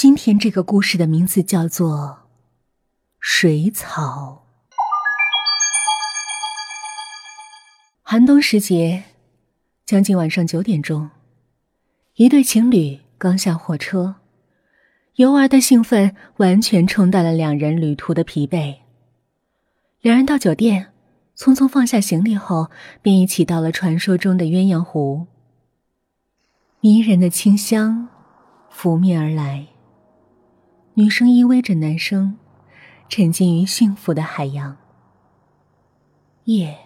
今天这个故事的名字叫做《水草》。寒冬时节，将近晚上九点钟，一对情侣刚下火车，游玩的兴奋完全冲淡了两人旅途的疲惫。两人到酒店，匆匆放下行李后，便一起到了传说中的鸳鸯湖。迷人的清香拂面而来，女生依偎着男生，沉浸于幸福的海洋。夜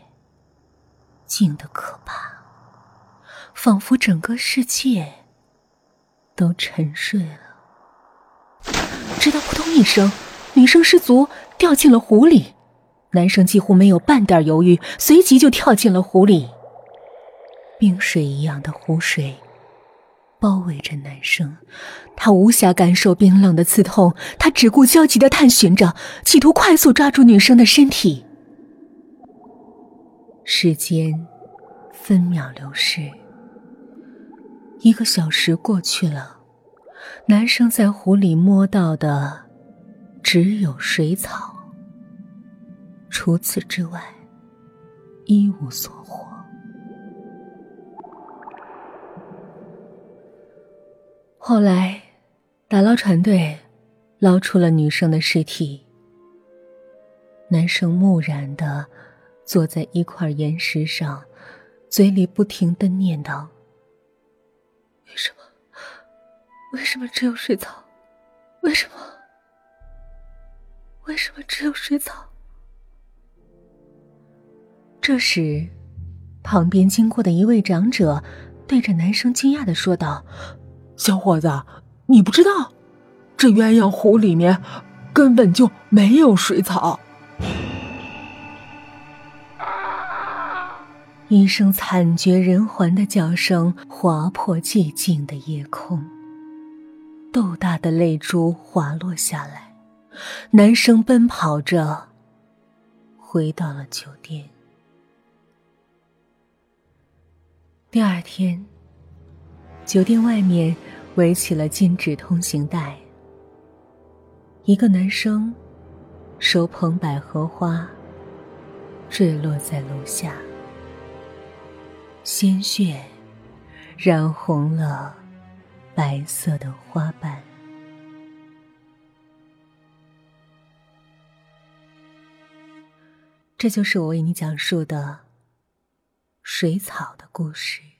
静得可怕，仿佛整个世界都沉睡了。直到扑通一声，女生失足掉进了湖里，男生几乎没有半点犹豫，随即就跳进了湖里。冰水一样的湖水。包围着男生，他无暇感受冰冷的刺痛，他只顾焦急的探寻着，企图快速抓住女生的身体。时间分秒流逝，一个小时过去了，男生在湖里摸到的只有水草，除此之外一无所获。后来，打捞船队捞出了女生的尸体。男生木然的坐在一块岩石上，嘴里不停的念叨：“为什么？为什么只有水草？为什么？为什么只有水草？”这时，旁边经过的一位长者对着男生惊讶的说道。小伙子，你不知道，这鸳鸯湖里面根本就没有水草。一声惨绝人寰的叫声划破寂静的夜空，豆大的泪珠滑落下来，男生奔跑着回到了酒店。第二天，酒店外面。围起了禁止通行带。一个男生手捧百合花，坠落在楼下，鲜血染红了白色的花瓣。这就是我为你讲述的水草的故事。